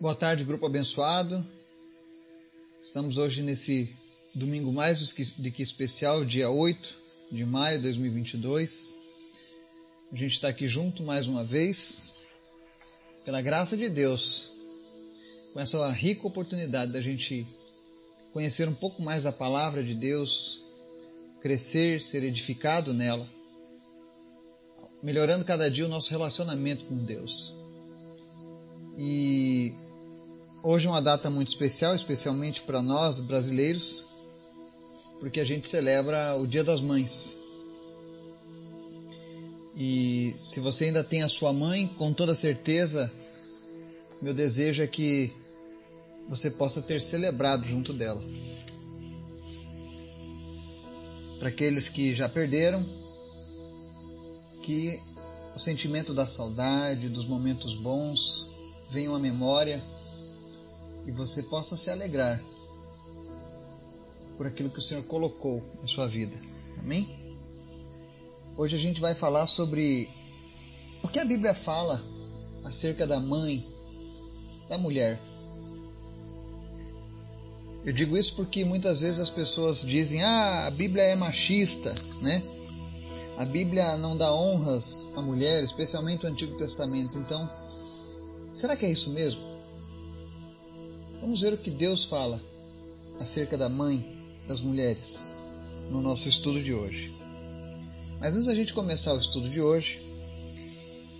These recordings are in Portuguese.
Boa tarde, grupo abençoado. Estamos hoje nesse domingo mais do que especial, dia 8 de maio de 2022. A gente está aqui junto mais uma vez, pela graça de Deus, com essa rica oportunidade da gente conhecer um pouco mais a palavra de Deus, crescer, ser edificado nela, melhorando cada dia o nosso relacionamento com Deus. E Hoje é uma data muito especial, especialmente para nós brasileiros, porque a gente celebra o Dia das Mães. E se você ainda tem a sua mãe, com toda certeza, meu desejo é que você possa ter celebrado junto dela. Para aqueles que já perderam, que o sentimento da saudade, dos momentos bons, venham à memória e você possa se alegrar por aquilo que o Senhor colocou em sua vida. Amém? Hoje a gente vai falar sobre o que a Bíblia fala acerca da mãe, da mulher. Eu digo isso porque muitas vezes as pessoas dizem: "Ah, a Bíblia é machista", né? A Bíblia não dá honras à mulher, especialmente o Antigo Testamento. Então, será que é isso mesmo? Vamos ver o que Deus fala acerca da mãe das mulheres no nosso estudo de hoje. Mas antes da gente começar o estudo de hoje,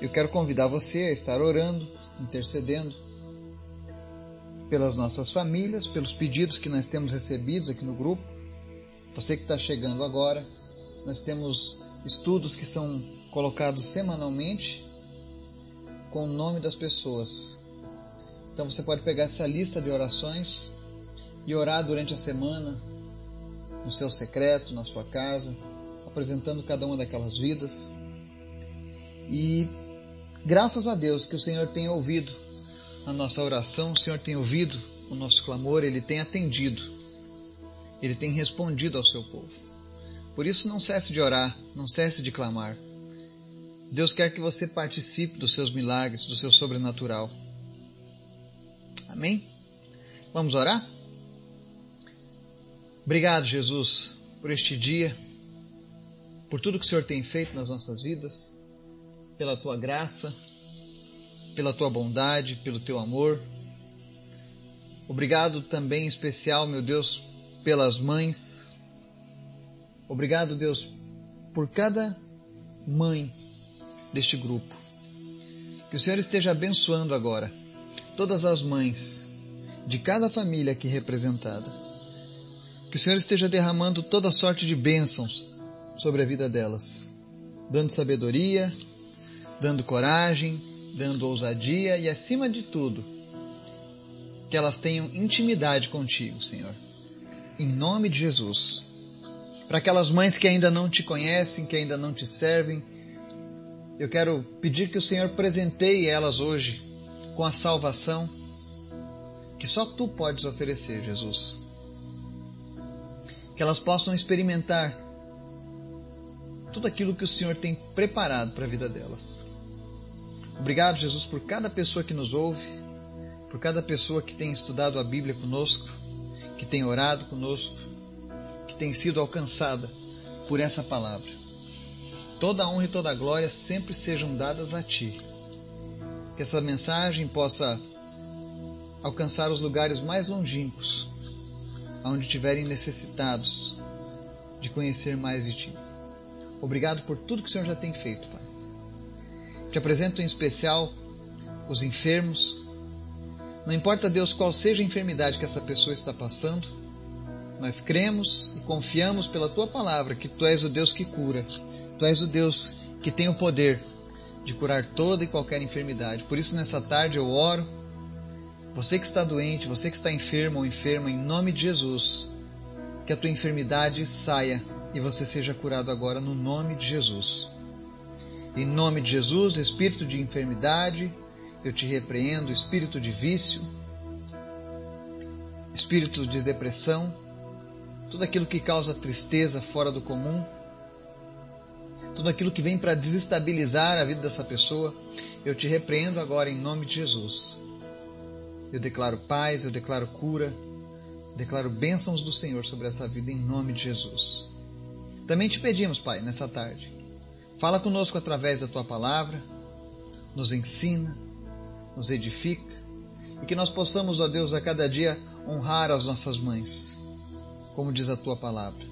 eu quero convidar você a estar orando, intercedendo pelas nossas famílias, pelos pedidos que nós temos recebidos aqui no grupo. Você que está chegando agora, nós temos estudos que são colocados semanalmente com o nome das pessoas então você pode pegar essa lista de orações e orar durante a semana, no seu secreto, na sua casa, apresentando cada uma daquelas vidas. E graças a Deus que o Senhor tem ouvido a nossa oração, o Senhor tem ouvido o nosso clamor, Ele tem atendido, Ele tem respondido ao seu povo. Por isso, não cesse de orar, não cesse de clamar. Deus quer que você participe dos seus milagres, do seu sobrenatural. Amém? Vamos orar? Obrigado, Jesus, por este dia, por tudo que o Senhor tem feito nas nossas vidas, pela tua graça, pela tua bondade, pelo teu amor. Obrigado também, em especial, meu Deus, pelas mães. Obrigado, Deus, por cada mãe deste grupo. Que o Senhor esteja abençoando agora todas as mães de cada família aqui representada. Que o Senhor esteja derramando toda sorte de bênçãos sobre a vida delas, dando sabedoria, dando coragem, dando ousadia e, acima de tudo, que elas tenham intimidade contigo, Senhor. Em nome de Jesus. Para aquelas mães que ainda não te conhecem, que ainda não te servem, eu quero pedir que o Senhor presenteie elas hoje com a salvação que só tu podes oferecer, Jesus. Que elas possam experimentar tudo aquilo que o Senhor tem preparado para a vida delas. Obrigado, Jesus, por cada pessoa que nos ouve, por cada pessoa que tem estudado a Bíblia conosco, que tem orado conosco, que tem sido alcançada por essa palavra. Toda a honra e toda a glória sempre sejam dadas a Ti que essa mensagem possa alcançar os lugares mais longínquos, onde estiverem necessitados de conhecer mais de Ti. Obrigado por tudo que o Senhor já tem feito, Pai. Te apresento em especial os enfermos. Não importa, Deus, qual seja a enfermidade que essa pessoa está passando, nós cremos e confiamos pela Tua palavra que Tu és o Deus que cura, Tu és o Deus que tem o poder de curar toda e qualquer enfermidade. Por isso, nessa tarde eu oro. Você que está doente, você que está enfermo ou enferma, em nome de Jesus, que a tua enfermidade saia e você seja curado agora no nome de Jesus. Em nome de Jesus, espírito de enfermidade, eu te repreendo, espírito de vício, espírito de depressão, tudo aquilo que causa tristeza fora do comum, tudo aquilo que vem para desestabilizar a vida dessa pessoa, eu te repreendo agora em nome de Jesus. Eu declaro paz, eu declaro cura, declaro bênçãos do Senhor sobre essa vida em nome de Jesus. Também te pedimos, Pai, nessa tarde, fala conosco através da tua palavra, nos ensina, nos edifica e que nós possamos, ó Deus, a cada dia honrar as nossas mães, como diz a tua palavra.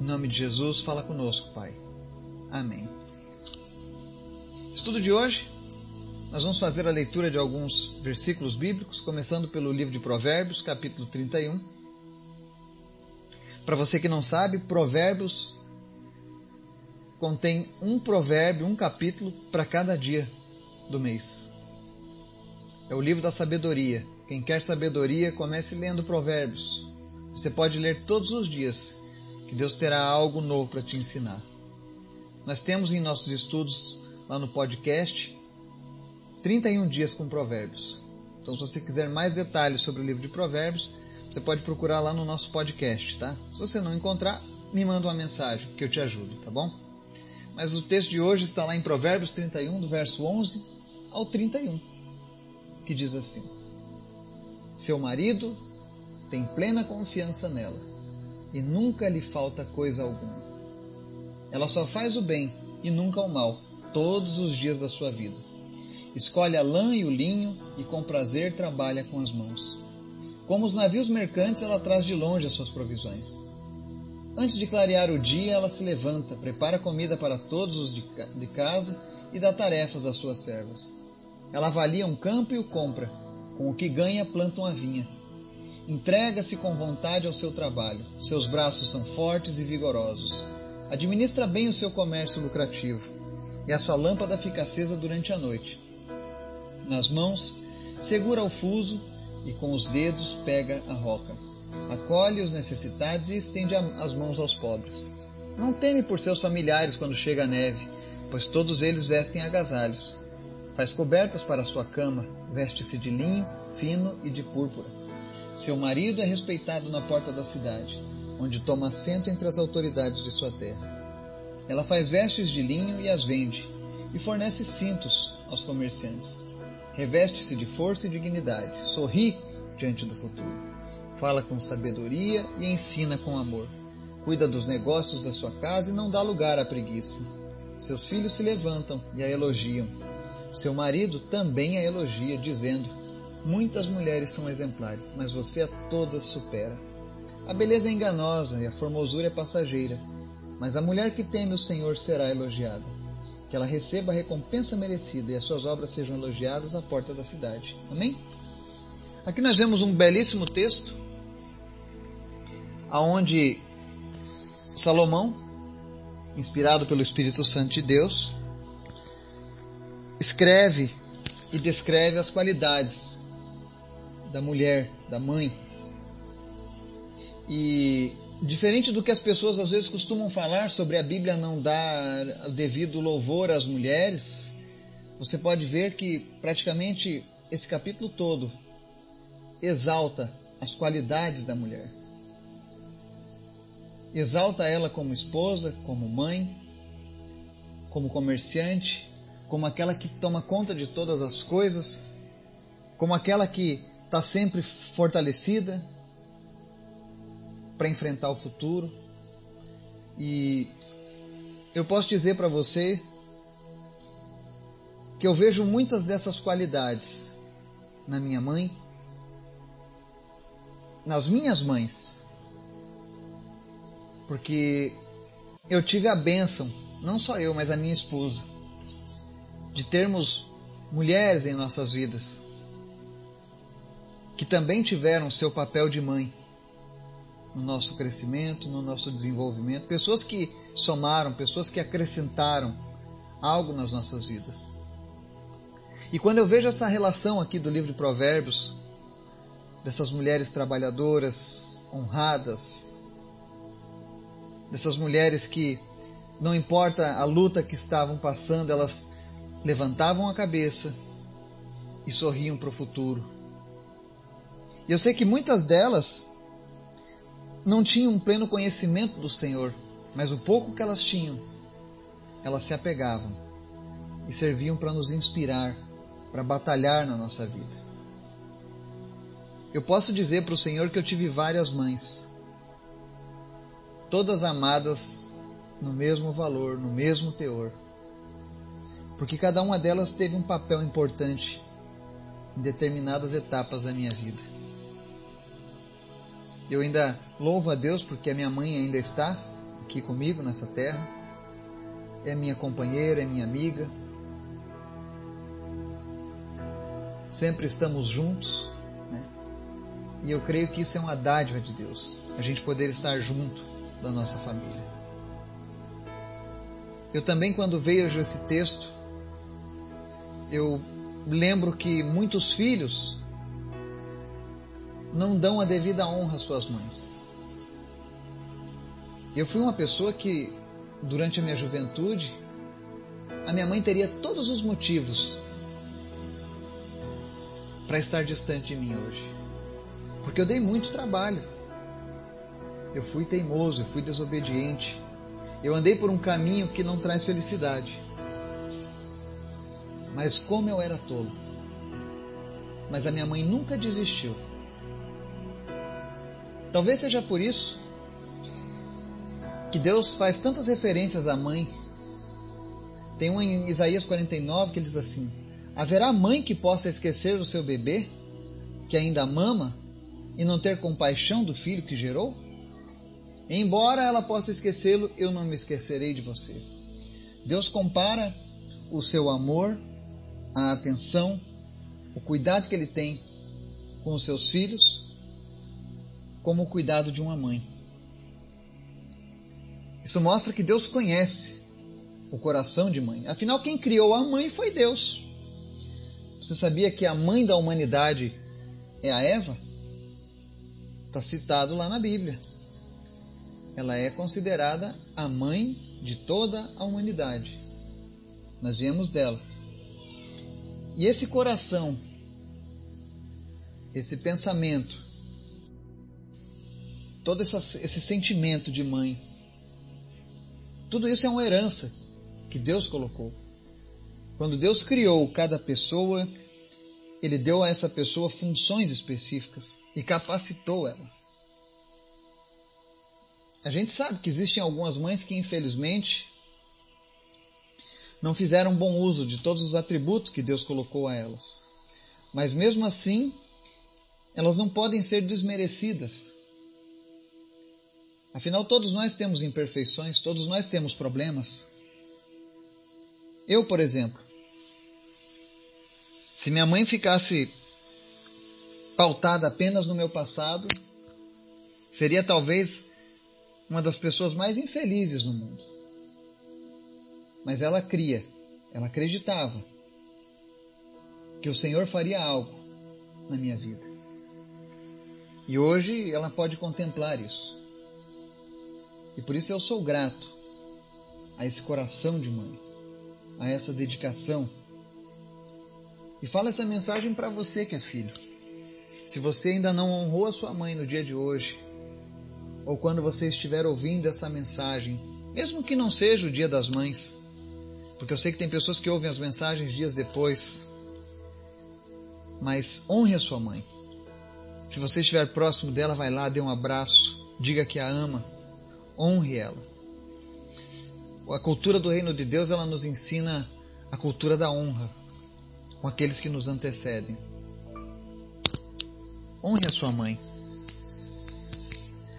Em nome de Jesus, fala conosco, Pai. Amém. Estudo de hoje, nós vamos fazer a leitura de alguns versículos bíblicos, começando pelo livro de Provérbios, capítulo 31. Para você que não sabe, Provérbios contém um provérbio, um capítulo para cada dia do mês. É o livro da sabedoria. Quem quer sabedoria, comece lendo Provérbios. Você pode ler todos os dias, que Deus terá algo novo para te ensinar. Nós temos em nossos estudos lá no podcast 31 dias com Provérbios. Então, se você quiser mais detalhes sobre o livro de Provérbios, você pode procurar lá no nosso podcast, tá? Se você não encontrar, me manda uma mensagem que eu te ajudo, tá bom? Mas o texto de hoje está lá em Provérbios 31, do verso 11 ao 31, que diz assim: Seu marido tem plena confiança nela e nunca lhe falta coisa alguma. Ela só faz o bem e nunca o mal, todos os dias da sua vida. Escolhe a lã e o linho e com prazer trabalha com as mãos. Como os navios mercantes, ela traz de longe as suas provisões. Antes de clarear o dia, ela se levanta, prepara comida para todos os de casa e dá tarefas às suas servas. Ela avalia um campo e o compra. Com o que ganha, planta uma vinha. Entrega-se com vontade ao seu trabalho. Seus braços são fortes e vigorosos. Administra bem o seu comércio lucrativo. E a sua lâmpada fica acesa durante a noite. Nas mãos, segura o fuso e com os dedos pega a roca. Acolhe os necessitados e estende as mãos aos pobres. Não teme por seus familiares quando chega a neve, pois todos eles vestem agasalhos. Faz cobertas para sua cama, veste-se de linho fino e de púrpura. Seu marido é respeitado na porta da cidade, onde toma assento entre as autoridades de sua terra. Ela faz vestes de linho e as vende, e fornece cintos aos comerciantes. Reveste-se de força e dignidade, sorri diante do futuro. Fala com sabedoria e ensina com amor. Cuida dos negócios da sua casa e não dá lugar à preguiça. Seus filhos se levantam e a elogiam. Seu marido também a elogia, dizendo: Muitas mulheres são exemplares, mas você a todas supera. A beleza é enganosa e a formosura é passageira, mas a mulher que teme o Senhor será elogiada. Que ela receba a recompensa merecida e as suas obras sejam elogiadas à porta da cidade. Amém? Aqui nós vemos um belíssimo texto aonde Salomão, inspirado pelo Espírito Santo de Deus, escreve e descreve as qualidades da mulher, da mãe. E diferente do que as pessoas às vezes costumam falar sobre a Bíblia não dar o devido louvor às mulheres, você pode ver que praticamente esse capítulo todo exalta as qualidades da mulher. Exalta ela como esposa, como mãe, como comerciante, como aquela que toma conta de todas as coisas, como aquela que está sempre fortalecida para enfrentar o futuro. E eu posso dizer para você que eu vejo muitas dessas qualidades na minha mãe, nas minhas mães, porque eu tive a bênção, não só eu, mas a minha esposa, de termos mulheres em nossas vidas que também tiveram seu papel de mãe no nosso crescimento, no nosso desenvolvimento, pessoas que somaram, pessoas que acrescentaram algo nas nossas vidas. E quando eu vejo essa relação aqui do livro de Provérbios, dessas mulheres trabalhadoras, honradas, dessas mulheres que, não importa a luta que estavam passando, elas levantavam a cabeça e sorriam para o futuro. E eu sei que muitas delas não tinham um pleno conhecimento do Senhor, mas o pouco que elas tinham, elas se apegavam e serviam para nos inspirar, para batalhar na nossa vida. eu posso dizer para o Senhor que eu tive várias mães, todas amadas no mesmo valor, no mesmo teor, porque cada uma delas teve um papel importante em determinadas etapas da minha vida. Eu ainda louvo a Deus porque a minha mãe ainda está aqui comigo nessa terra, é minha companheira, é minha amiga. Sempre estamos juntos, né? e eu creio que isso é uma dádiva de Deus, a gente poder estar junto da nossa família. Eu também, quando vejo esse texto, eu lembro que muitos filhos não dão a devida honra às suas mães. Eu fui uma pessoa que, durante a minha juventude, a minha mãe teria todos os motivos para estar distante de mim hoje. Porque eu dei muito trabalho. Eu fui teimoso, eu fui desobediente. Eu andei por um caminho que não traz felicidade. Mas como eu era tolo. Mas a minha mãe nunca desistiu. Talvez seja por isso que Deus faz tantas referências à mãe. Tem uma em Isaías 49 que diz assim: Haverá mãe que possa esquecer do seu bebê, que ainda mama, e não ter compaixão do filho que gerou? Embora ela possa esquecê-lo, eu não me esquecerei de você. Deus compara o seu amor, a atenção, o cuidado que ele tem com os seus filhos, como o cuidado de uma mãe. Isso mostra que Deus conhece o coração de mãe. Afinal, quem criou a mãe foi Deus. Você sabia que a mãe da humanidade é a Eva? Está citado lá na Bíblia. Ela é considerada a mãe de toda a humanidade. Nós viemos dela. E esse coração, esse pensamento, todo esse sentimento de mãe, tudo isso é uma herança que Deus colocou. Quando Deus criou cada pessoa, Ele deu a essa pessoa funções específicas e capacitou ela. A gente sabe que existem algumas mães que, infelizmente, não fizeram bom uso de todos os atributos que Deus colocou a elas. Mas mesmo assim, elas não podem ser desmerecidas. Afinal, todos nós temos imperfeições, todos nós temos problemas. Eu, por exemplo, se minha mãe ficasse pautada apenas no meu passado, seria talvez uma das pessoas mais infelizes no mundo. Mas ela cria, ela acreditava que o Senhor faria algo na minha vida. E hoje ela pode contemplar isso. E por isso eu sou grato a esse coração de mãe, a essa dedicação. E falo essa mensagem para você que é filho. Se você ainda não honrou a sua mãe no dia de hoje, ou quando você estiver ouvindo essa mensagem, mesmo que não seja o dia das mães, porque eu sei que tem pessoas que ouvem as mensagens dias depois, mas honre a sua mãe. Se você estiver próximo dela, vai lá, dê um abraço, diga que a ama honre ela. A cultura do reino de Deus ela nos ensina a cultura da honra com aqueles que nos antecedem. Honre a sua mãe.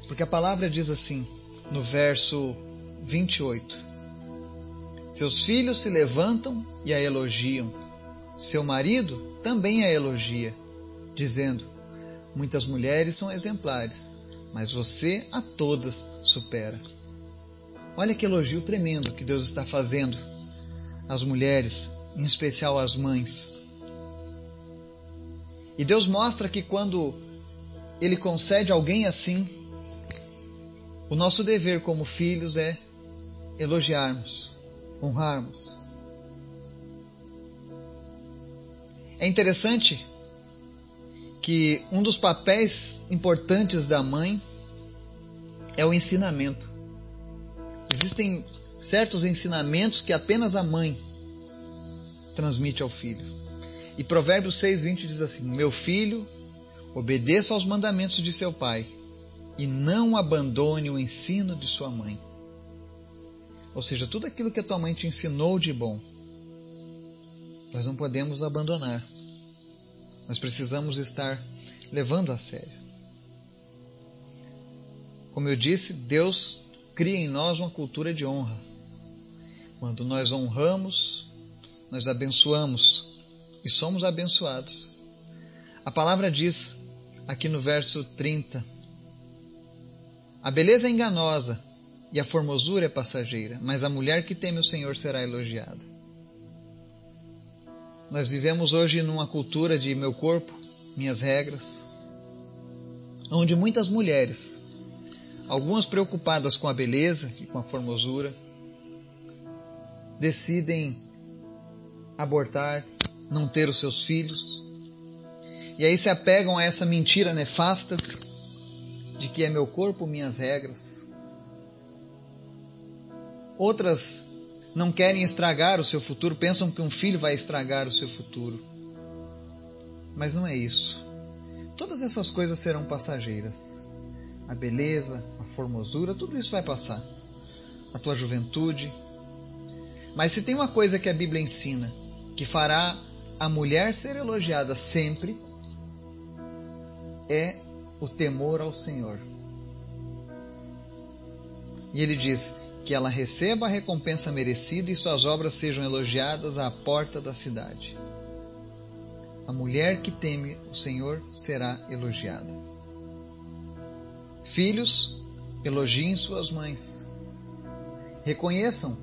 Porque a palavra diz assim, no verso 28: Seus filhos se levantam e a elogiam, seu marido também a elogia, dizendo: Muitas mulheres são exemplares, mas você a todas supera. Olha que elogio tremendo que Deus está fazendo às mulheres, em especial às mães. E Deus mostra que quando Ele concede alguém assim, o nosso dever como filhos é elogiarmos, honrarmos. É interessante que um dos papéis importantes da mãe é o ensinamento. Existem certos ensinamentos que apenas a mãe transmite ao filho. E Provérbios 6:20 diz assim: "Meu filho, Obedeça aos mandamentos de seu pai e não abandone o ensino de sua mãe. Ou seja, tudo aquilo que a tua mãe te ensinou de bom, nós não podemos abandonar. Nós precisamos estar levando a sério. Como eu disse, Deus cria em nós uma cultura de honra. Quando nós honramos, nós abençoamos e somos abençoados. A palavra diz aqui no verso 30: A beleza é enganosa e a formosura é passageira, mas a mulher que teme o Senhor será elogiada. Nós vivemos hoje numa cultura de meu corpo, minhas regras, onde muitas mulheres, algumas preocupadas com a beleza e com a formosura, decidem abortar, não ter os seus filhos, e aí se apegam a essa mentira nefasta de que é meu corpo, minhas regras. Outras não querem estragar o seu futuro, pensam que um filho vai estragar o seu futuro. Mas não é isso. Todas essas coisas serão passageiras. A beleza, a formosura, tudo isso vai passar. A tua juventude. Mas se tem uma coisa que a Bíblia ensina que fará a mulher ser elogiada sempre, é o temor ao Senhor. E ele diz que ela receba a recompensa merecida e suas obras sejam elogiadas à porta da cidade. A mulher que teme o Senhor será elogiada. Filhos, elogiem suas mães. Reconheçam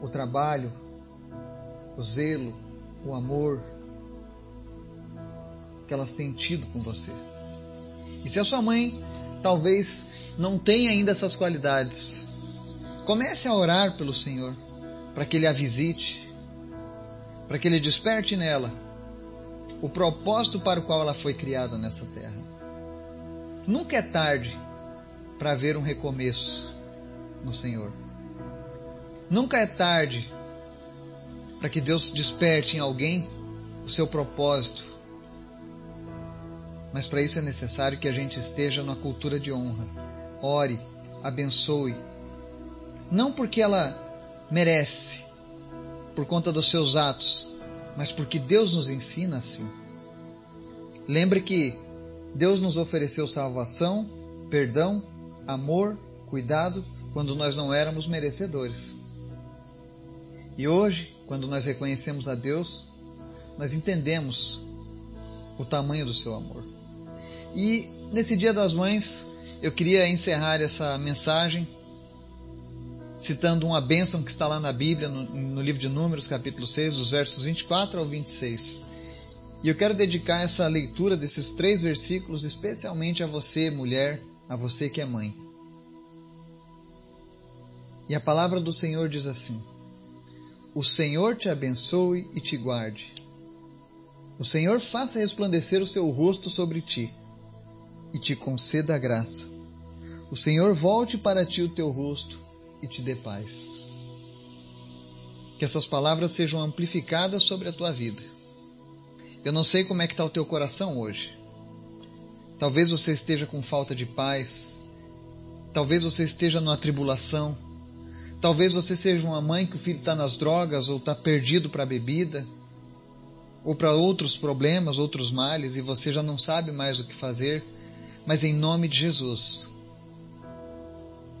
o trabalho, o zelo, o amor, que elas têm tido com você. E se a sua mãe talvez não tenha ainda essas qualidades, comece a orar pelo Senhor para que Ele a visite, para que Ele desperte nela o propósito para o qual ela foi criada nessa terra. Nunca é tarde para ver um recomeço no Senhor. Nunca é tarde para que Deus desperte em alguém o seu propósito mas para isso é necessário que a gente esteja na cultura de honra. Ore, abençoe. Não porque ela merece, por conta dos seus atos, mas porque Deus nos ensina assim. Lembre que Deus nos ofereceu salvação, perdão, amor, cuidado quando nós não éramos merecedores. E hoje, quando nós reconhecemos a Deus, nós entendemos o tamanho do seu amor. E nesse Dia das Mães, eu queria encerrar essa mensagem citando uma bênção que está lá na Bíblia, no, no, livro de Números, capítulo 6, dos versos 24 ao 26. E eu quero dedicar essa leitura desses três versículos especialmente a você, mulher, a você que é mãe. E a palavra do Senhor diz assim: O Senhor te abençoe e te guarde. O Senhor faça resplandecer o seu rosto sobre ti e te conceda a graça. O Senhor volte para ti o teu rosto e te dê paz. Que essas palavras sejam amplificadas sobre a tua vida. Eu não sei como é que está o teu coração hoje. Talvez você esteja com falta de paz. Talvez você esteja numa tribulação. Talvez você seja uma mãe que o filho está nas drogas ou está perdido para a bebida ou para outros problemas, outros males e você já não sabe mais o que fazer mas em nome de Jesus.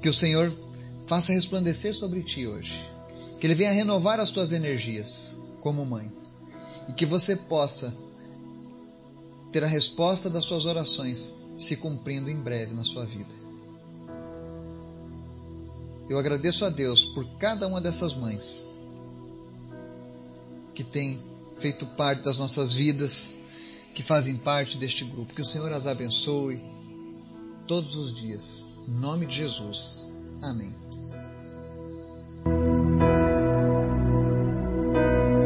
Que o Senhor faça resplandecer sobre ti hoje. Que Ele venha renovar as tuas energias como mãe. E que você possa ter a resposta das suas orações se cumprindo em breve na sua vida. Eu agradeço a Deus por cada uma dessas mães que tem feito parte das nossas vidas, que fazem parte deste grupo. Que o Senhor as abençoe todos os dias. Em nome de Jesus. Amém.